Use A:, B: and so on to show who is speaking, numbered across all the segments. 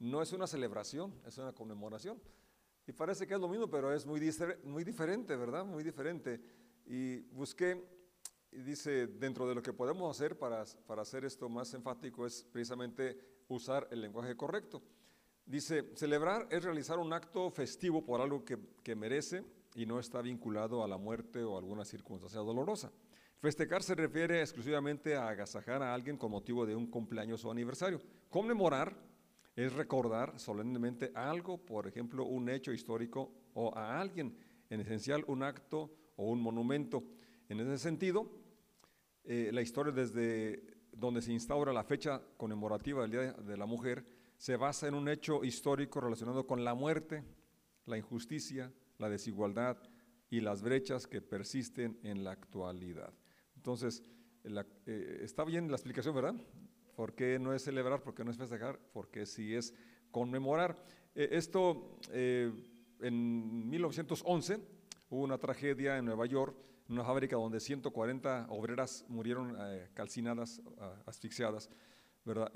A: no es una celebración, es una conmemoración. Y parece que es lo mismo, pero es muy, muy diferente, ¿verdad? Muy diferente. Y busqué, y dice, dentro de lo que podemos hacer para, para hacer esto más enfático es precisamente usar el lenguaje correcto. Dice, celebrar es realizar un acto festivo por algo que, que merece y no está vinculado a la muerte o alguna circunstancia dolorosa. Festejar se refiere exclusivamente a agasajar a alguien con motivo de un cumpleaños o aniversario. Conmemorar es recordar solemnemente algo, por ejemplo, un hecho histórico o a alguien, en esencial un acto o un monumento. En ese sentido, eh, la historia desde donde se instaura la fecha conmemorativa del Día de la Mujer se basa en un hecho histórico relacionado con la muerte, la injusticia, la desigualdad y las brechas que persisten en la actualidad. Entonces, eh, está bien la explicación, ¿verdad? ¿Por qué no es celebrar? ¿Por qué no es festejar? Porque sí es conmemorar. Eh, esto, eh, en 1911, hubo una tragedia en Nueva York, en una fábrica donde 140 obreras murieron calcinadas, asfixiadas, ¿verdad?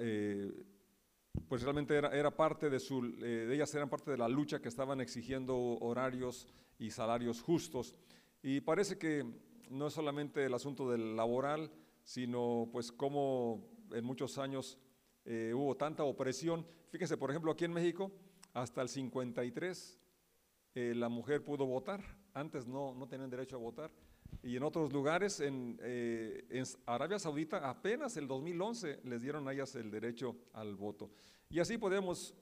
A: pues realmente era, era parte de su, de ellas eran parte de la lucha que estaban exigiendo horarios y salarios justos. Y parece que no es solamente el asunto del laboral, sino pues cómo en muchos años eh, hubo tanta opresión. Fíjense, por ejemplo, aquí en México, hasta el 53 eh, la mujer pudo votar, antes no, no tenían derecho a votar. Y en otros lugares, en, eh, Arabia Saudita, apenas el 2011 les dieron a ellas el derecho al voto. Y así podemos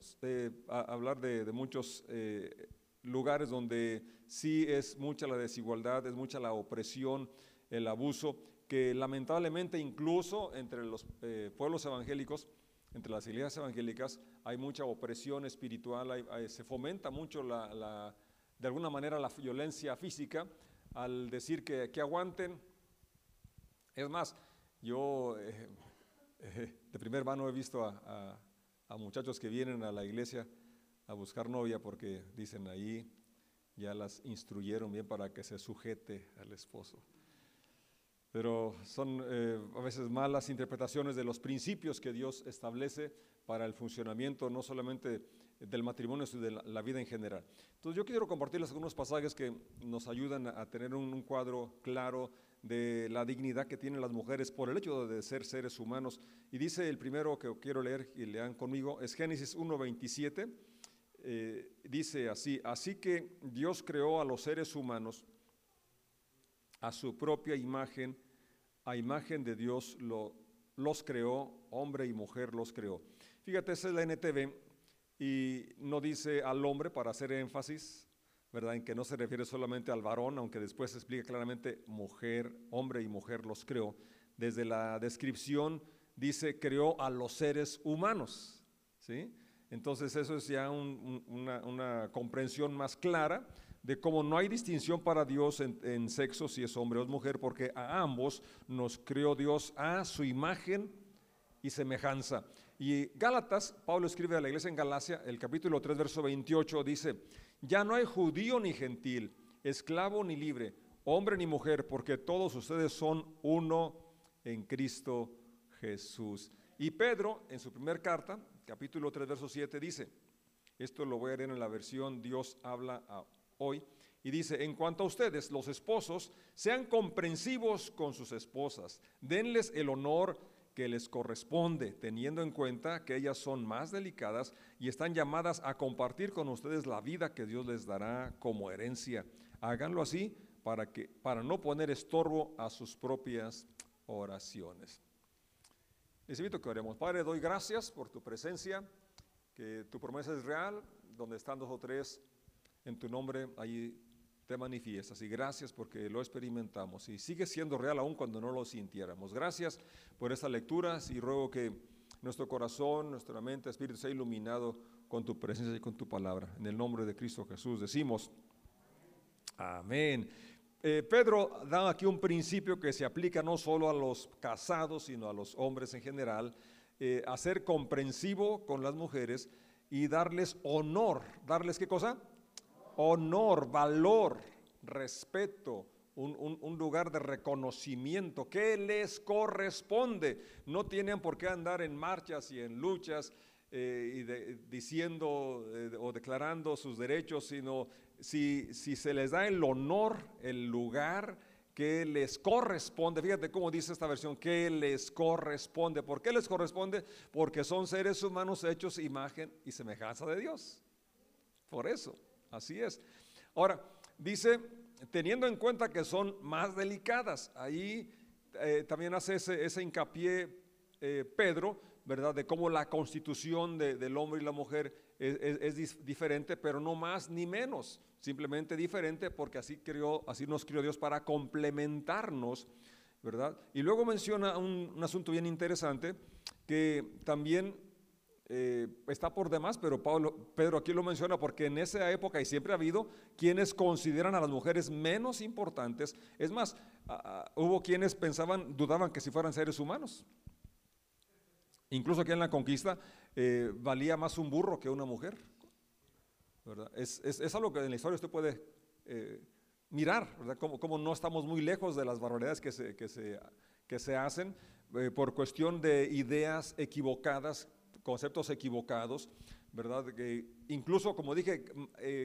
A: hablar de muchos lugares donde sí es mucha la desigualdad, es mucha la opresión, el abuso, que lamentablemente incluso entre los eh, pueblos evangélicos, entre las iglesias evangélicas, hay mucha opresión espiritual, se fomenta mucho la, de alguna manera la violencia física al decir que, que aguanten. Es más, yo eh, eh, de primer mano he visto a muchachos que vienen a la iglesia a buscar novia porque dicen ahí ya las instruyeron bien para que se sujete al esposo. Pero son eh, a veces malas interpretaciones de los principios que Dios establece para el funcionamiento no solamente del matrimonio, sino de la, vida en general. Entonces yo quiero compartirles algunos pasajes que nos ayudan a, tener un, cuadro claro de la dignidad que tienen las mujeres por el hecho de ser seres humanos. Y dice el primero que quiero leer y lean conmigo, es Génesis 1.27 eh, dice así, así que Dios creó a los seres humanos a su propia imagen, a imagen de Dios lo, los creó, hombre y mujer los creó. Fíjate, esa es la NTV y no dice al hombre para hacer énfasis, ¿verdad? En que no se refiere solamente al varón, aunque después se explica claramente mujer, hombre y mujer los creó. Desde la descripción dice creó a los seres humanos, ¿sí? Entonces eso es ya una, comprensión más clara de cómo no hay distinción para Dios en, sexo, si es hombre o es mujer, porque a ambos nos creó Dios a su imagen y semejanza. Y Gálatas, Pablo escribe a la iglesia en Galacia, el capítulo 3, verso 28, dice, ya no hay judío ni gentil, esclavo ni libre, hombre ni mujer, porque todos ustedes son uno en Cristo Jesús. Y Pedro, en su primer carta, capítulo 3, verso 7 dice, esto lo voy a leer en la versión Dios habla hoy, y dice, en cuanto a ustedes, los esposos, sean comprensivos con sus esposas, denles el honor que les corresponde, teniendo en cuenta que ellas son más delicadas y están llamadas a compartir con ustedes la vida que Dios les dará como herencia. Háganlo así para, que, para no poner estorbo a sus propias oraciones. Les que oremos. Padre, doy gracias por tu presencia, que tu promesa es real, donde están dos o tres en tu nombre, ahí te manifiestas. Y gracias porque lo experimentamos y sigue siendo real aún cuando no lo sintiéramos. Gracias por esta lectura y ruego que nuestro corazón, nuestra mente, espíritu sea iluminado con tu presencia y con tu palabra. En el nombre de Cristo Jesús decimos, amén. Eh, Pedro da aquí un principio que se aplica no solo a los casados, sino a los hombres en general, eh, a ser comprensivo con las mujeres y darles honor. ¿Darles qué cosa? Honor, valor, respeto, un, lugar de reconocimiento que les corresponde. No tienen por qué andar en marchas y en luchas eh, diciendo eh, o declarando sus derechos, sino si, si se les da el honor, el lugar que les corresponde. Fíjate cómo dice esta versión, que les corresponde. ¿Por qué les corresponde? Porque son seres humanos hechos imagen y semejanza de Dios. Por eso, así es. Ahora, dice, teniendo en cuenta que son más delicadas, ahí eh, también hace ese, hincapié eh, Pedro, ¿verdad? De cómo la constitución del hombre y la mujer es, diferente, pero no más ni menos, simplemente diferente porque así, creó, así nos crió Dios para complementarnos, ¿verdad? Y luego menciona un, asunto bien interesante que también eh, está por demás, pero Pedro aquí lo menciona porque en esa época y siempre ha habido quienes consideran a las mujeres menos importantes. Es más, hubo quienes pensaban, dudaban que si fueran seres humanos. Incluso aquí en la conquista eh, valía más un burro que una mujer. Es, algo que en la historia usted puede eh, mirar. Como, no estamos muy lejos de las barbaridades que se, que se, hacen por cuestión de ideas equivocadas, conceptos equivocados, ¿verdad? Que incluso, como dije,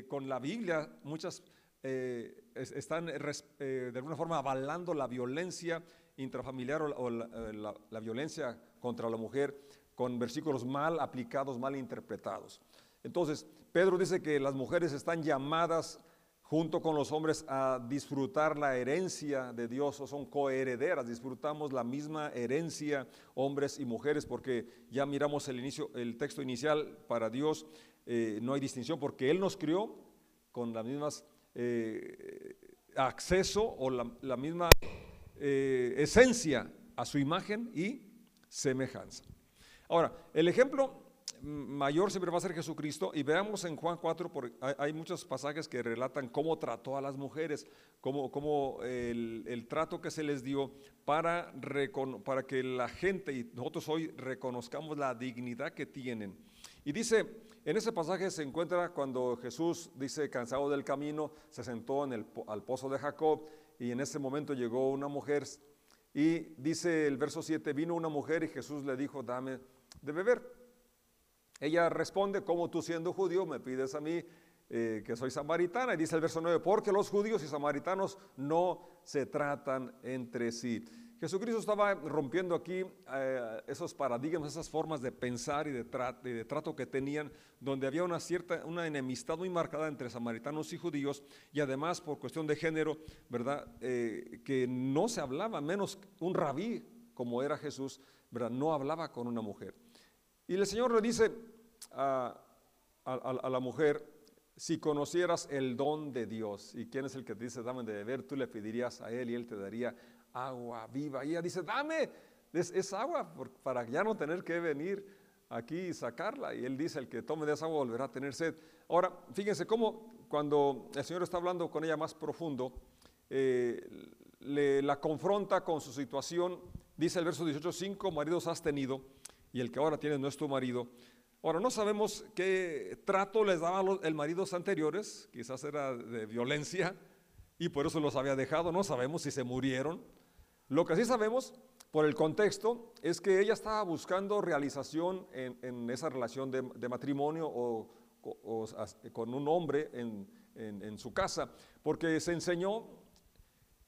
A: con la Biblia muchas están de alguna forma avalando la violencia intrafamiliar o, la, violencia contra la mujer con versículos mal aplicados, mal interpretados. Entonces, Pedro dice que las mujeres están llamadas junto con los hombres a disfrutar la herencia de Dios o son coherederas, disfrutamos la misma herencia hombres y mujeres porque ya miramos el inicio, el texto inicial para Dios eh, no hay distinción porque él nos crió con las mismas eh, acceso o la misma eh, esencia a su imagen y semejanza. Ahora, el ejemplo mayor siempre va a ser Jesucristo y veamos en Juan 4, hay, muchos pasajes que relatan cómo trató a las mujeres, cómo, el, trato que se les dio para, para que la gente y nosotros hoy reconozcamos la dignidad que tienen. Y dice, en ese pasaje se encuentra cuando Jesús dice, cansado del camino, se sentó en el, al pozo de Jacob y en ese momento llegó una mujer y dice el verso 7, vino una mujer y Jesús le dijo, dame de beber. Ella responde, como tú siendo judío me pides a mí eh, que soy samaritana? Y dice el verso 9, porque los judíos y samaritanos no se tratan entre sí. Jesucristo estaba rompiendo aquí eh, esos paradigmas, esas formas de pensar y de, de, trato que tenían, donde había una cierta, una enemistad muy marcada entre samaritanos y judíos, y además por cuestión de género, ¿verdad? Eh, que no se hablaba, menos un rabí como era Jesús, ¿verdad? No hablaba con una mujer. Y el Señor le dice a, la mujer, si conocieras el don de Dios, y quién es el que te dice, dame de beber, tú le pedirías a Él y Él te daría agua viva. Y ella dice, dame, es, agua para ya no tener que venir aquí y sacarla. Y él dice, el que tome de esa agua volverá a tener sed. Ahora, fíjense cómo cuando el Señor está hablando con ella más profundo, eh, le, la confronta con su situación, dice el verso 18, cinco maridos has tenido y el que ahora tienes no es tu marido. Ahora, no sabemos qué trato les daba el maridos anteriores, quizás era de violencia y por eso los había dejado, no sabemos si se murieron, lo que sí sabemos por el contexto es que ella estaba buscando realización en, esa relación de, matrimonio o, con un hombre en, su casa, porque se enseñó,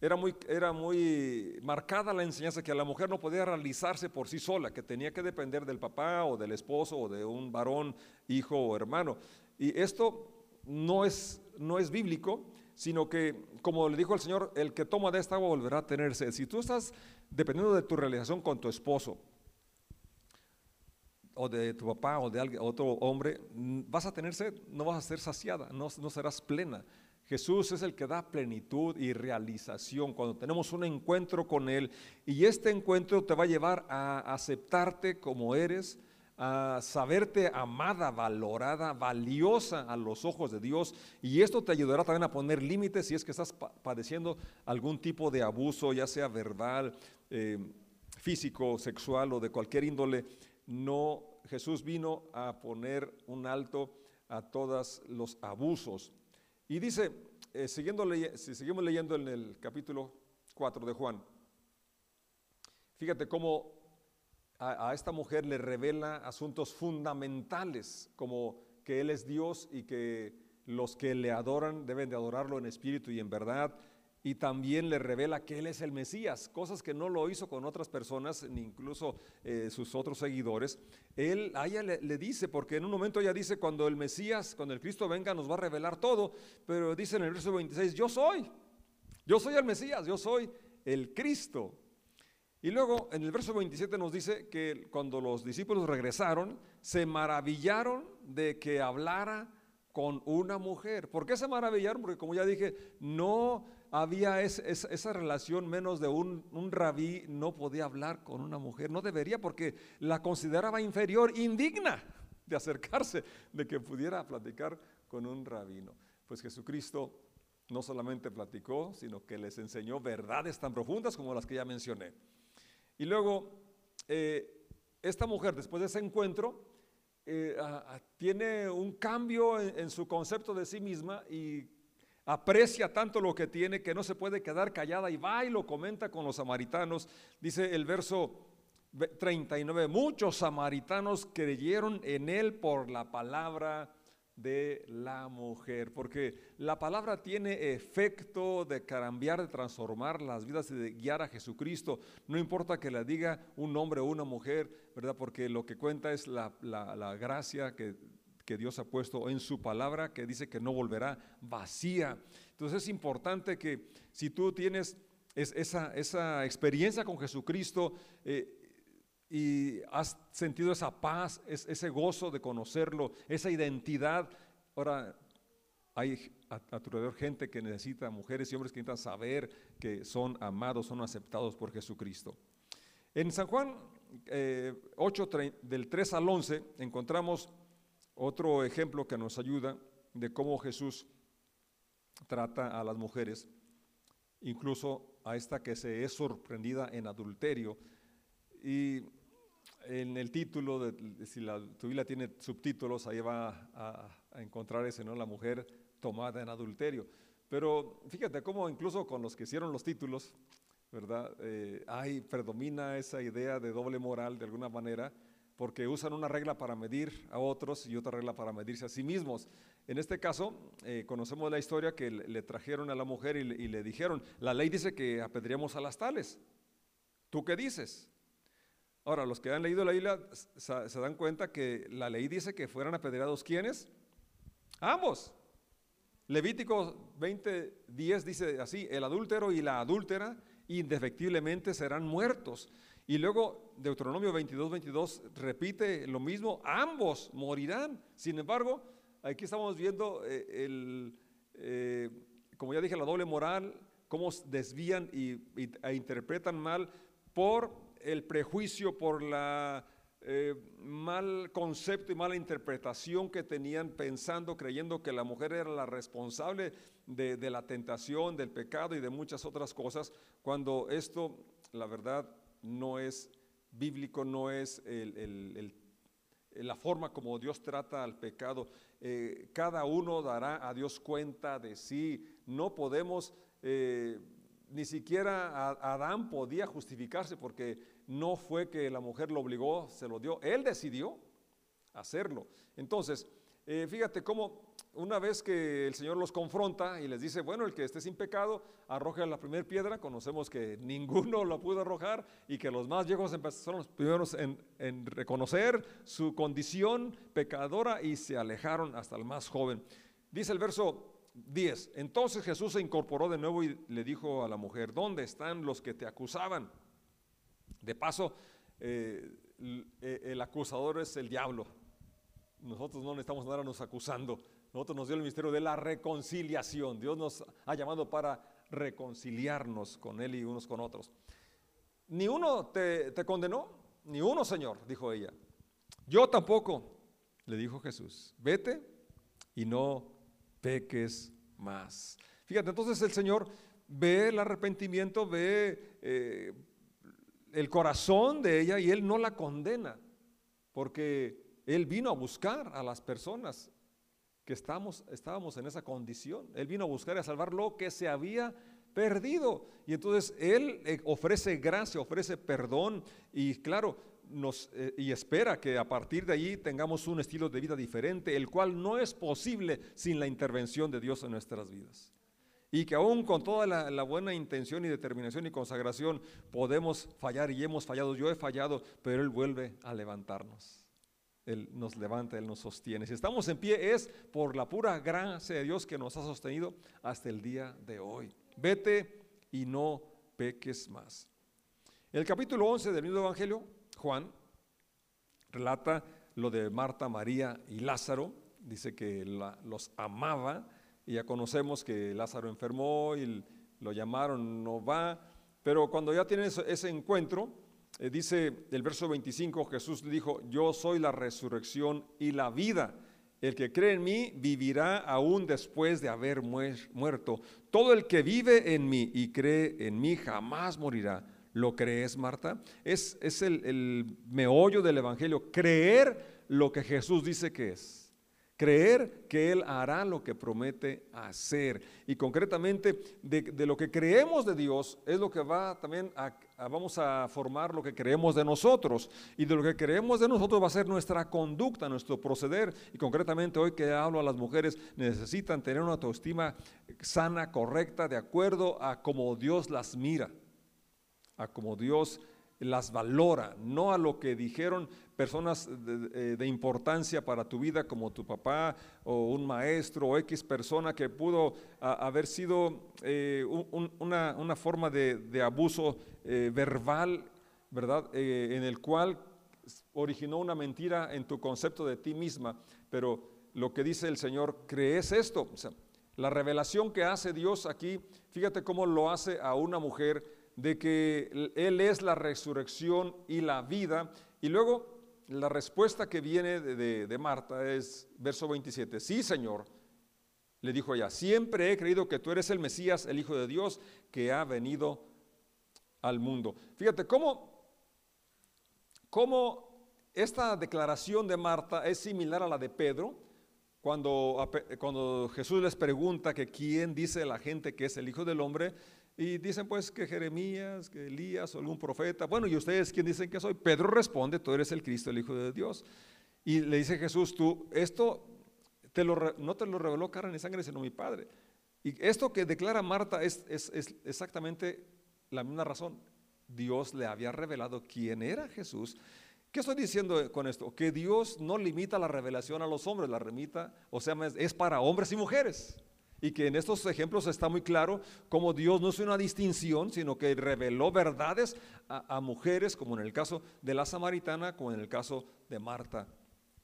A: era muy, era muy marcada la enseñanza que la mujer no podía realizarse por sí sola, que tenía que depender del papá o del esposo o de un varón, hijo o hermano. Y esto no es, no es bíblico, sino que, como le dijo el Señor, el que toma de esta agua volverá a tener sed. Si tú estás dependiendo de tu realización con tu esposo, o de tu papá o de alguien, otro hombre, vas a tener sed, no vas a ser saciada, no, no serás plena. Jesús es el que da plenitud y realización cuando tenemos un encuentro con Él y este encuentro te va a llevar a aceptarte como eres, a saberte amada, valorada, valiosa a los ojos de Dios. Y esto te ayudará también a poner límites si es que estás padeciendo algún tipo de abuso, ya sea verbal, eh, físico, sexual o de cualquier índole. No, Jesús vino a poner un alto a todos los abusos. Y dice, eh, siguiendo si seguimos leyendo en el capítulo 4 de Juan, fíjate cómo a, esta mujer le revela asuntos fundamentales, como que Él es Dios y que los que le adoran deben de adorarlo en espíritu y en verdad. Y también le revela que Él es el Mesías, cosas que no lo hizo con otras personas, ni incluso eh, sus otros seguidores. Él a ella le, le, dice, porque en un momento ella dice, cuando el Mesías, cuando el Cristo venga, nos va a revelar todo, pero dice en el verso 26, yo soy, yo soy el Mesías, yo soy el Cristo. Y luego en el verso 27 nos dice que cuando los discípulos regresaron, se maravillaron de que hablara con una mujer. ¿Por qué se maravillaron? Porque como ya dije, no había esa relación menos de un, un, rabí, no podía hablar con una mujer, no debería porque la consideraba inferior, indigna de acercarse, de que pudiera platicar con un rabino. Pues Jesucristo no solamente platicó, sino que les enseñó verdades tan profundas como las que ya mencioné. Y luego, eh, esta mujer, después de ese encuentro, eh, tiene un cambio en, su concepto de sí misma y aprecia tanto lo que tiene que no se puede quedar callada y va y lo comenta con los samaritanos. Dice el verso 39, muchos samaritanos creyeron en él por la palabra de la mujer, porque la palabra tiene efecto de cambiar, de transformar las vidas y de guiar a Jesucristo. No importa que la diga un hombre o una mujer, ¿verdad? Porque lo que cuenta es la, gracia que, que Dios ha puesto en su palabra, que dice que no volverá vacía. Entonces es importante que si tú tienes esa, esa experiencia con Jesucristo, eh, y has sentido esa paz, ese gozo de conocerlo, esa identidad. Ahora, hay a, tu gente que necesita, mujeres y hombres que necesitan saber que son amados, son aceptados por Jesucristo. En San Juan 8, eh, del 3 al 11, encontramos otro ejemplo que nos ayuda de cómo Jesús trata a las mujeres, incluso a esta que se es sorprendida en adulterio. Y en el título, si la, tu tiene subtítulos, ahí va a, encontrar ese, ¿no? La mujer tomada en adulterio. Pero fíjate cómo incluso con los que hicieron los títulos, ¿verdad? Eh, predomina esa idea de doble moral de alguna manera, porque usan una regla para medir a otros y otra regla para medirse a sí mismos. En este caso, eh, conocemos la historia que le, trajeron a la mujer y le, dijeron, la ley dice que apedreamos a las tales. ¿Tú qué dices? Ahora, los que han leído la Biblia se dan cuenta que la ley dice que fueran apedreados ¿quiénes? Ambos. Levítico 20:10 dice así, el adúltero y la adúltera indefectiblemente serán muertos. Y luego Deuteronomio 22, 22 repite lo mismo, ambos morirán. Sin embargo, aquí estamos viendo eh, el, eh, como ya dije, la doble moral, cómo desvían y, e interpretan mal por el prejuicio, por la eh, mal concepto y mala interpretación que tenían pensando, creyendo que la mujer era la responsable de, la tentación, del pecado y de muchas otras cosas, cuando esto, la verdad, no es bíblico, no es la forma como Dios trata al pecado. Eh, cada uno dará a Dios cuenta de sí. No podemos... Eh, ni siquiera Adán podía justificarse porque no fue que la mujer lo obligó, se lo dio, él decidió hacerlo. Entonces, eh, fíjate cómo una vez que el Señor los confronta y les dice, bueno, el que esté sin pecado, arroja la primera piedra, conocemos que ninguno lo pudo arrojar y que los más viejos empezaron los primeros en, en reconocer su condición pecadora y se alejaron hasta el más joven. Dice el verso 10. Entonces Jesús se incorporó de nuevo y le dijo a la mujer, ¿dónde están los que te acusaban? De paso, eh, eh, el acusador es el diablo. Nosotros no necesitamos andarnos acusando. Nosotros nos dio el misterio de la reconciliación. Dios nos ha llamado para reconciliarnos con Él y unos con otros. Ni uno te, condenó, ni uno, Señor, dijo ella. Yo tampoco, le dijo Jesús. Vete y no peques más. Fíjate, entonces el Señor ve el arrepentimiento, ve eh, el corazón de ella y Él no la condena, porque Él vino a buscar a las personas que estamos, estábamos en esa condición. Él vino a buscar y a salvar lo que se había perdido. Y entonces Él eh, ofrece gracia, ofrece perdón y claro, nos, eh, y espera que a partir de allí tengamos un estilo de vida diferente, el cual no es posible sin la intervención de Dios en nuestras vidas. Y que aún con toda la, la, buena intención y determinación y consagración podemos fallar y hemos fallado. Yo he fallado, pero Él vuelve a levantarnos. Él nos levanta, Él nos sostiene. Si estamos en pie es por la pura gracia de Dios que nos ha sostenido hasta el día de hoy. Vete y no peques más. El capítulo 11 del mismo Evangelio, Juan, relata lo de Marta, María y Lázaro. Dice que los amaba y ya conocemos que Lázaro enfermó y lo llamaron, no va. Pero cuando ya tienen ese encuentro, eh, dice el verso 25, Jesús dijo, yo soy la resurrección y la vida. El que cree en mí vivirá aún después de haber muerto. Todo el que vive en mí y cree en mí jamás morirá. ¿Lo crees, Marta? Es, es el, el meollo del Evangelio, creer lo que Jesús dice que es. Creer que Él hará lo que promete hacer. Y concretamente de, lo que creemos de Dios es lo que va también a, vamos a formar lo que creemos de nosotros. Y de lo que creemos de nosotros va a ser nuestra conducta, nuestro proceder. Y concretamente hoy que hablo a las mujeres, necesitan tener una autoestima sana, correcta, de acuerdo a cómo Dios las mira, a cómo Dios las valora, no a lo que dijeron personas de, eh, importancia para tu vida como tu papá o un maestro o X persona que pudo haber sido eh, una, forma de, abuso eh, verbal, ¿verdad? en el cual originó una mentira en tu concepto de ti misma, pero lo que dice el Señor, ¿crees esto? la revelación que hace Dios aquí, fíjate cómo lo hace a una mujer de que Él es la resurrección y la vida. Y luego la respuesta que viene de, Marta es verso 27. Sí, Señor, le dijo ella, siempre he creído que tú eres el Mesías, el Hijo de Dios, que ha venido al mundo. Fíjate cómo, cómo esta declaración de Marta es similar a la de Pedro, cuando, Jesús les pregunta que quién dice la gente que es el Hijo del Hombre, y dicen pues que Jeremías, que Elías o algún profeta. Bueno, ¿y ustedes quién dicen que soy? Pedro responde, tú eres el Cristo, el Hijo de Dios. Y le dice Jesús, tú, esto te lo, no te lo reveló carne ni sangre, sino mi Padre. Y esto que declara Marta es exactamente la misma razón. Dios le había revelado quién era Jesús. ¿Qué estoy diciendo con esto? Que Dios no limita la revelación a los hombres, la remita, o sea, es para hombres y mujeres. Y que en estos ejemplos está muy claro cómo Dios no es una distinción, sino que reveló verdades a, mujeres, como en el caso de la samaritana, como en el caso de Marta,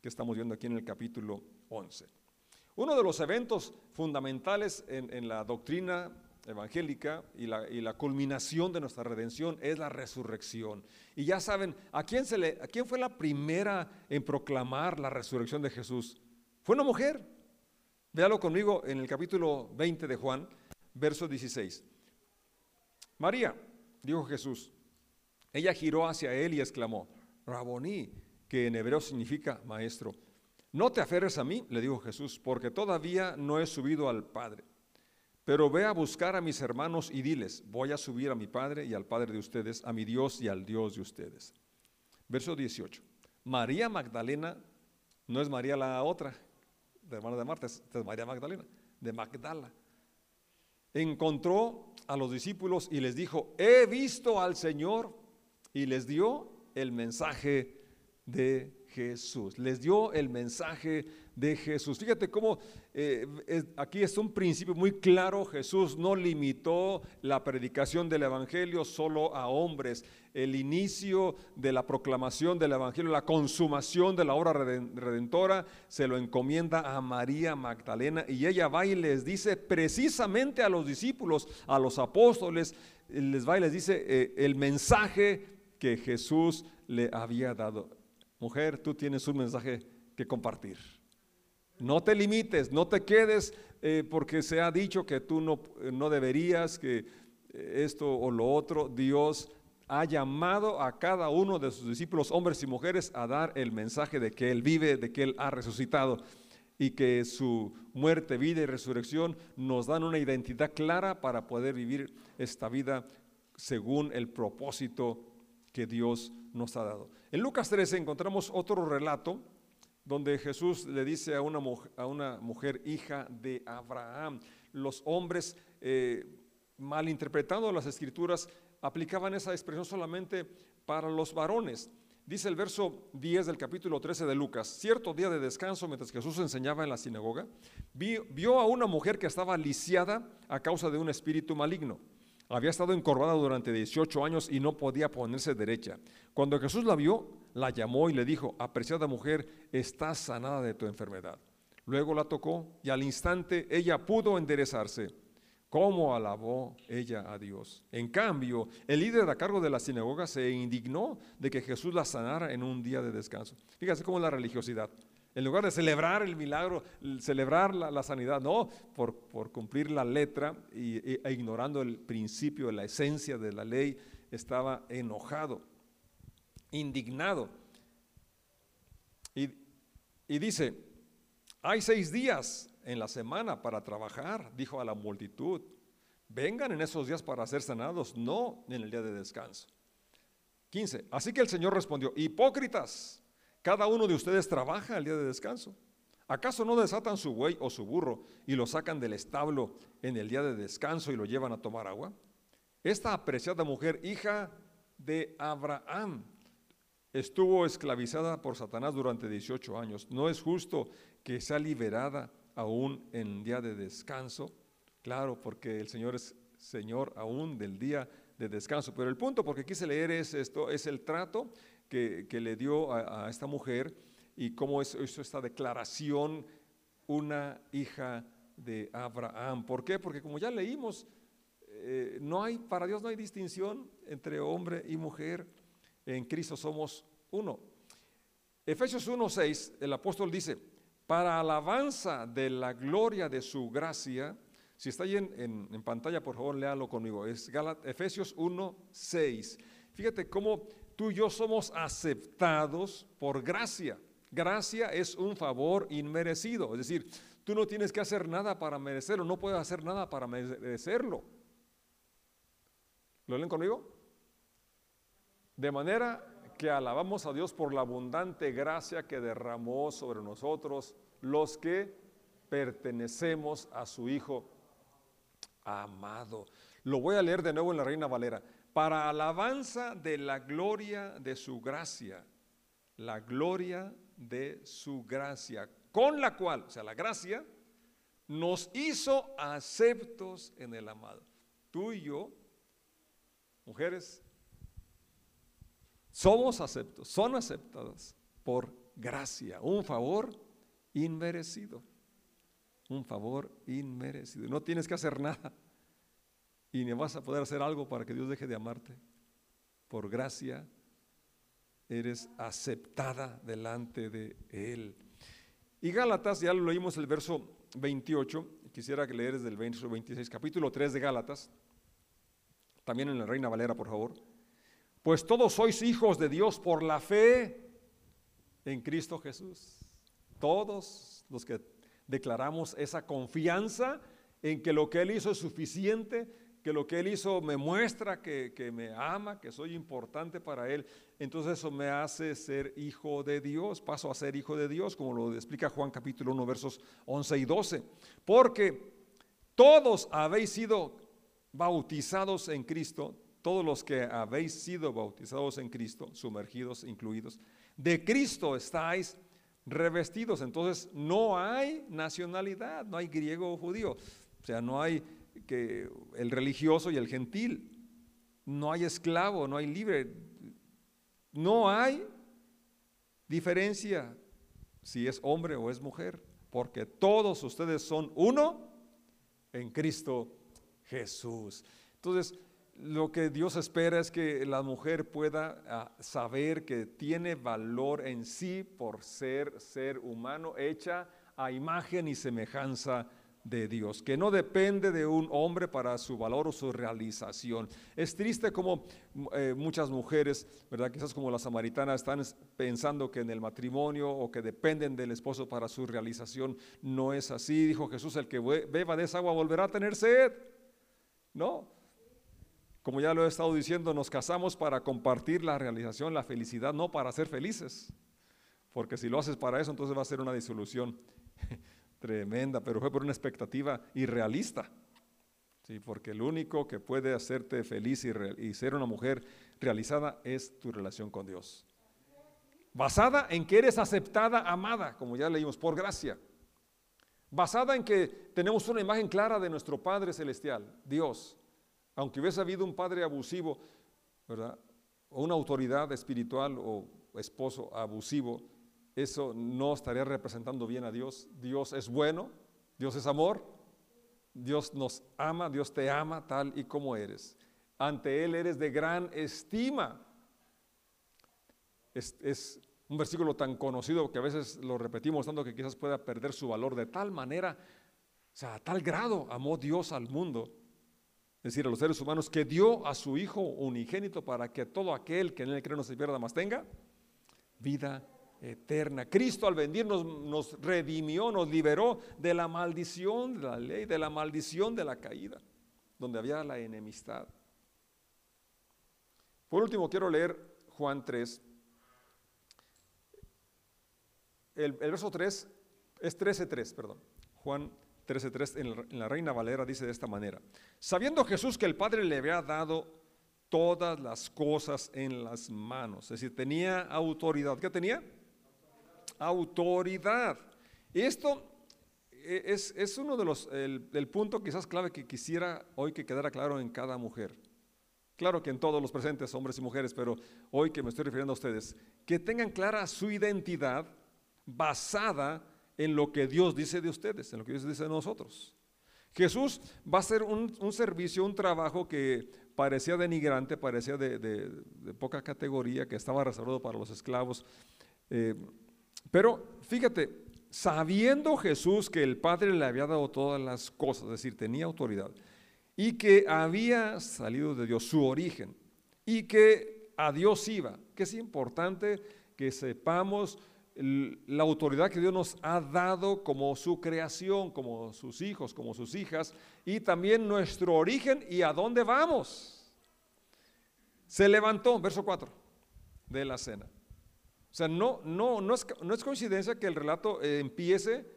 A: que estamos viendo aquí en el capítulo 11. Uno de los eventos fundamentales en, la doctrina evangélica y la, y la, culminación de nuestra redención es la resurrección. Y ya saben, ¿a quién, se le, ¿a quién fue la primera en proclamar la resurrección de Jesús? Fue una mujer. Véalo conmigo en el capítulo 20 de Juan, verso 16. María, dijo Jesús, ella giró hacia él y exclamó, Raboní, que en hebreo significa maestro. No te aferres a mí, le dijo Jesús, porque todavía no he subido al Padre. Pero ve a buscar a mis hermanos y diles, voy a subir a mi Padre y al Padre de ustedes, a mi Dios y al Dios de ustedes. Verso 18. María Magdalena no es María la otra, de hermana de Marta, es María Magdalena, de Magdala. Encontró a los discípulos y les dijo, he visto al Señor y les dio el mensaje de Jesús. Les dio el mensaje de Jesús. Fíjate cómo eh, aquí es un principio muy claro. Jesús no limitó la predicación del Evangelio solo a hombres. El inicio de la proclamación del Evangelio, la consumación de la obra redentora, se lo encomienda a María Magdalena y ella va y les dice precisamente a los discípulos, a los apóstoles, les va y les dice eh, el mensaje que Jesús le había dado. Mujer, tú tienes un mensaje que compartir. No te limites, no te quedes eh, porque se ha dicho que tú no, no deberías, que eh, esto o lo otro. Dios ha llamado a cada uno de sus discípulos, hombres y mujeres, a dar el mensaje de que Él vive, de que Él ha resucitado y que su muerte, vida y resurrección nos dan una identidad clara para poder vivir esta vida según el propósito que Dios nos ha dado. En Lucas 13 encontramos otro relato donde Jesús le dice a una, mujer, a una mujer hija de Abraham. Los hombres, eh, malinterpretando las escrituras, aplicaban esa expresión solamente para los varones. Dice el verso 10 del capítulo 13 de Lucas, cierto día de descanso mientras Jesús enseñaba en la sinagoga, vio a una mujer que estaba lisiada a causa de un espíritu maligno. Había estado encorvada durante 18 años y no podía ponerse derecha. Cuando Jesús la vio, la llamó y le dijo, apreciada mujer, estás sanada de tu enfermedad. Luego la tocó y al instante ella pudo enderezarse ¿Cómo alabó ella a Dios? En cambio, el líder a cargo de la sinagoga se indignó de que Jesús la sanara en un día de descanso. Fíjate cómo la religiosidad. En lugar de celebrar el milagro, celebrar la, sanidad, no, por, cumplir la letra y, e, ignorando el principio, la esencia de la ley, estaba enojado, indignado. Y, y dice, hay seis días en la semana para trabajar, dijo a la multitud. Vengan en esos días para ser sanados, no en el día de descanso. 15. Así que el Señor respondió, hipócritas, cada uno de ustedes trabaja el día de descanso. ¿Acaso no desatan su buey o su burro y lo sacan del establo en el día de descanso y lo llevan a tomar agua? Esta apreciada mujer, hija de Abraham, estuvo esclavizada por Satanás durante 18 años. No es justo que sea liberada aún en día de descanso. Claro, porque el Señor es Señor aún del día de descanso. Pero el punto, porque quise leer es esto, es el trato que, le dio a, esta mujer y cómo es, hizo esta declaración una hija de Abraham. ¿Por qué? Porque como ya leímos, eh, no hay, para Dios no hay distinción entre hombre y mujer. En Cristo somos uno. Efesios 1.6, el apóstol dice, para alabanza de la gloria de su gracia. Si está ahí en, pantalla, por favor, léalo conmigo. Es Efesios 1, 6. Fíjate cómo tú y yo somos aceptados por gracia. Gracia es un favor inmerecido. Es decir, tú no tienes que hacer nada para merecerlo, no puedes hacer nada para merecerlo. ¿Lo leen conmigo? De manera que alabamos a Dios por la abundante gracia que derramó sobre nosotros los que pertenecemos a su Hijo amado. Lo voy a leer de nuevo en la Reina Valera. Para alabanza de la gloria de su gracia, la gloria de su gracia, con la cual, o sea, la gracia, nos hizo aceptos en el amado. Tú y yo, mujeres, somos aceptos, son aceptadas por gracia, un favor inmerecido, un favor inmerecido. No tienes que hacer nada y ni vas a poder hacer algo para que Dios deje de amarte. Por gracia eres aceptada delante de Él. Y Gálatas, ya lo leímos el verso 28, quisiera que leeres del verso 26, capítulo 3 de Gálatas, también en la Reina Valera, por favor. Pues todos sois hijos de Dios por la fe en Cristo Jesús. Todos los que declaramos esa confianza en que lo que Él hizo es suficiente, que lo que Él hizo me muestra que, que, me ama, que soy importante para Él. Entonces eso me hace ser hijo de Dios, paso a ser hijo de Dios, como lo explica Juan capítulo 1, versos 11 y 12. Porque todos habéis sido bautizados en Cristo, todos los que habéis sido bautizados en Cristo, sumergidos, incluidos, de Cristo estáis revestidos. Entonces no hay nacionalidad, no hay griego o judío. O sea, no hay que el religioso y el gentil. No hay esclavo, no hay libre. No hay diferencia si es hombre o es mujer, porque todos ustedes son uno en Cristo Jesús. Entonces, lo que Dios espera es que la mujer pueda ah, saber que tiene valor en sí por ser ser humano hecha a imagen y semejanza de Dios, que no depende de un hombre para su valor o su realización. Es triste como eh, muchas mujeres, ¿verdad? Quizás como la samaritana, están pensando que en el matrimonio o que dependen del esposo para su realización. No es así, dijo Jesús, el que beba de esa agua volverá a tener sed. No, como ya lo he estado diciendo, nos casamos para compartir la realización, la felicidad, no para ser felices. Porque si lo haces para eso, entonces va a ser una disolución tremenda, pero fue por una expectativa irrealista. Sí, porque el único que puede hacerte feliz y, y ser una mujer realizada es tu relación con Dios. Basada en que eres aceptada, amada, como ya leímos, por gracia. Basada en que tenemos una imagen clara de nuestro Padre Celestial, Dios. Aunque hubiese habido un padre abusivo, ¿verdad? O una autoridad espiritual o esposo abusivo, eso no estaría representando bien a Dios. Dios es bueno, Dios es amor, Dios nos ama, Dios te ama tal y como eres. Ante Él eres de gran estima. Es, un versículo tan conocido que a veces lo repetimos tanto que quizás pueda perder su valor. De tal manera, o sea, a tal grado amó Dios al mundo, es decir, a los seres humanos, que dio a su Hijo unigénito para que todo aquel que en él cree no se pierda más tenga vida eterna. Cristo al venirnos nos redimió, nos liberó de la maldición de la ley, de la maldición de la caída, donde había la enemistad. Por último, quiero leer Juan 3. El, verso 3 es 13.3, perdón. Juan 13.3 en, en la Reina Valera dice de esta manera. Sabiendo Jesús que el Padre le había dado todas las cosas en las manos, es decir, tenía autoridad. ¿Qué tenía? Autoridad. Esto e, es, uno de los, el, punto quizás clave que quisiera hoy que quedara claro en cada mujer. Claro que en todos los presentes, hombres y mujeres, pero hoy que me estoy refiriendo a ustedes, que tengan clara su identidad basada en lo que Dios dice de ustedes, en lo que Dios dice de nosotros. Jesús va a hacer un, servicio, un trabajo que parecía denigrante, parecía de, poca categoría, que estaba reservado para los esclavos. Eh, pero fíjate, sabiendo Jesús que el Padre le había dado todas las cosas, es decir, tenía autoridad, y que había salido de Dios su origen, y que a Dios iba, que es importante que sepamos la autoridad que Dios nos ha dado como su creación, como sus hijos, como sus hijas, y también nuestro origen y a dónde vamos. Se levantó, verso 4 de la cena. O sea, no, no, no, es, no es coincidencia que el relato eh, empiece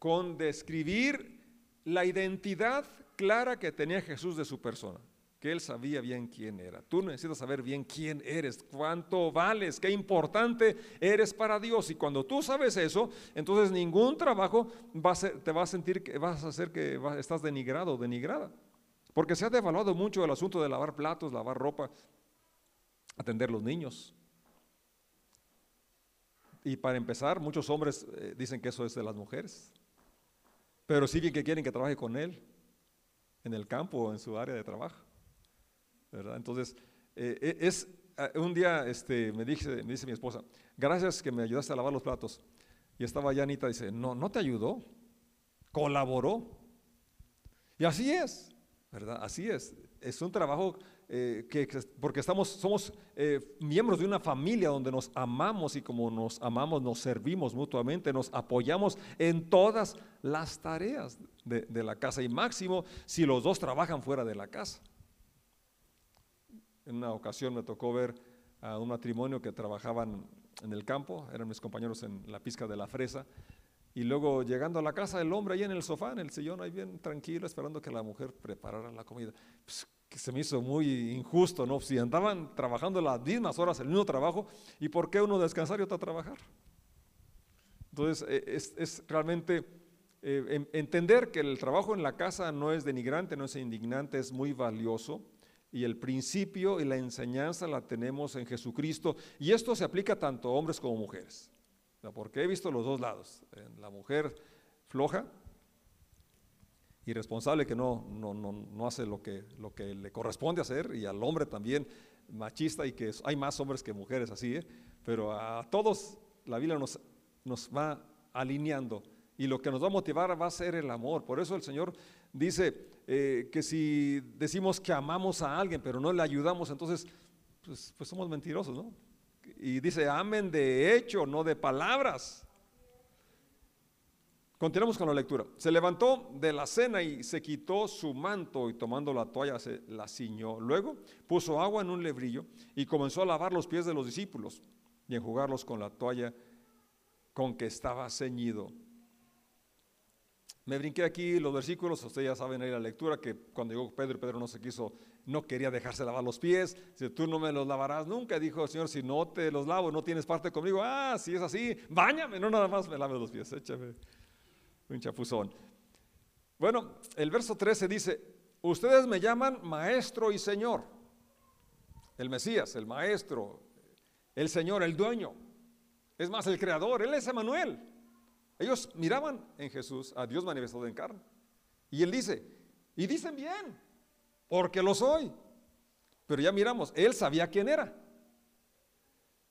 A: con describir la identidad clara que tenía Jesús de su persona, que él sabía bien quién era. Tú necesitas saber bien quién eres, cuánto vales, qué importante eres para Dios. Y cuando tú sabes eso, entonces ningún trabajo te va a sentir que vas a hacer que estás denigrado o denigrada. Porque se ha devaluado mucho el asunto de lavar platos, lavar ropa, atender los niños. Y para empezar, muchos hombres eh, dicen que eso es de las mujeres. Pero sí que quieren que trabaje con él en el campo o en su área de trabajo. ¿verdad? Entonces, eh, eh, es, un día este, me, dice, me dice mi esposa, gracias que me ayudaste a lavar los platos. Y estaba ya Anita, dice, no, no te ayudó, colaboró. Y así es, ¿verdad? Así es. Es un trabajo eh, que, porque estamos, somos eh, miembros de una familia donde nos amamos y como nos amamos nos servimos mutuamente, nos apoyamos en todas las tareas de, la casa y máximo si los dos trabajan fuera de la casa. En una ocasión me tocó ver a un matrimonio que trabajaban en el campo, eran mis compañeros en la pizca de la fresa, y luego llegando a la casa, el hombre ahí en el sofá, en el sillón, ahí bien tranquilo, esperando que la mujer preparara la comida. Pues, que se me hizo muy injusto, ¿no? Si andaban trabajando las mismas horas, el mismo trabajo, ¿y por qué uno descansar y otro trabajar? Entonces, eh, es, realmente eh, entender que el trabajo en la casa no es denigrante, no es indignante, es muy valioso. Y el principio y la enseñanza la tenemos en Jesucristo. Y esto se aplica tanto a hombres como mujeres. Porque he visto los dos lados. la mujer floja, irresponsable que no, no, no, no, hace lo que, lo que le corresponde hacer y al hombre también machista y que hay más hombres que mujeres así, ¿eh? pero a todos la Biblia nos, nos va alineando y lo que nos va a motivar va a ser el amor. Por eso el Señor dice eh, que si decimos que amamos a alguien pero no le ayudamos, entonces pues, pues somos mentirosos, ¿no? Y dice, amen de hecho, no de palabras. Continuamos con la lectura. Se levantó de la cena y se quitó su manto y tomando la toalla se la ciñó. Luego puso agua en un lebrillo y comenzó a lavar los pies de los discípulos y enjugarlos con la toalla con que estaba ceñido. Me brinqué aquí los versículos, ustedes ya saben ahí la lectura, que cuando llegó Pedro, Pedro no se quiso, no quería dejarse lavar los pies, si tú no me los lavarás nunca, dijo, Señor, si no te los lavo, no tienes parte conmigo, ah, si es así, bañame, no nada más me lave los pies, échame un chapuzón. Bueno, el verso 13 dice, ustedes me llaman maestro y señor, el Mesías, el maestro, el señor, el dueño, es más, el creador, él es Emanuel. Ellos miraban en Jesús a Dios manifestado en carne. Y él dice, y dicen bien, porque lo soy. Pero ya miramos, él sabía quién era.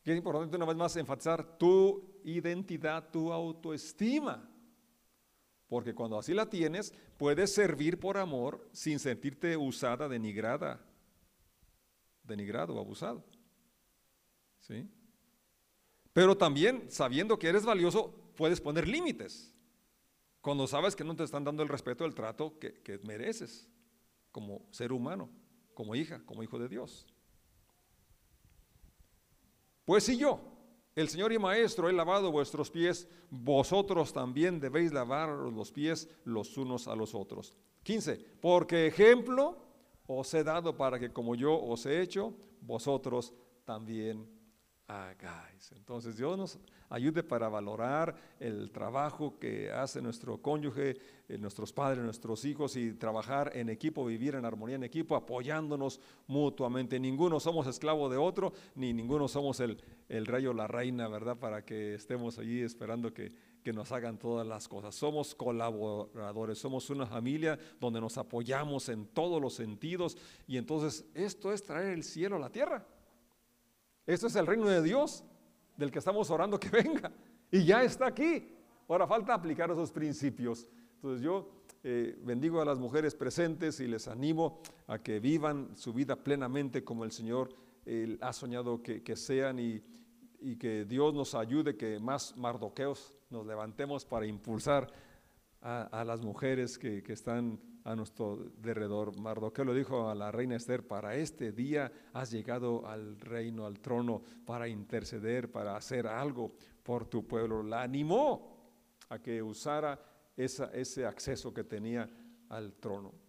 A: Es importante una vez más enfatizar tu identidad, tu autoestima. Porque cuando así la tienes, puedes servir por amor sin sentirte usada, denigrada, denigrado abusado. ¿Sí? Pero también, sabiendo que eres valioso, puedes poner límites. Cuando sabes que no te están dando el respeto, el trato que, que mereces como ser humano, como hija, como hijo de Dios. Pues si yo, el Señor y Maestro, he lavado vuestros pies, vosotros también debéis lavar los pies los unos a los otros. 15. Porque ejemplo os he dado para que como yo os he hecho, vosotros también hagáis. Entonces Dios nos ayude para valorar el trabajo que hace nuestro cónyuge, eh, nuestros padres, nuestros hijos y trabajar en equipo, vivir en armonía en equipo, apoyándonos mutuamente. Ninguno somos esclavo de otro, ni ninguno somos el, el rey o la reina, ¿verdad? Para que estemos allí esperando que, que nos hagan todas las cosas. Somos colaboradores, somos una familia donde nos apoyamos en todos los sentidos y entonces esto es traer el cielo a la tierra. Esto es el reino de Dios del que estamos orando que venga. Y ya está aquí. Ahora falta aplicar esos principios. Entonces yo eh, bendigo a las mujeres presentes y les animo a que vivan su vida plenamente como el Señor ha soñado que, sean y, que Dios nos ayude, que más mardoqueos nos levantemos para impulsar a, las mujeres que, que están a nuestro derredor. Mardoqueo lo dijo a la reina Esther, para este día has llegado al reino, al trono, para interceder, para hacer algo por tu pueblo. La animó a que usara ese acceso que tenía al trono.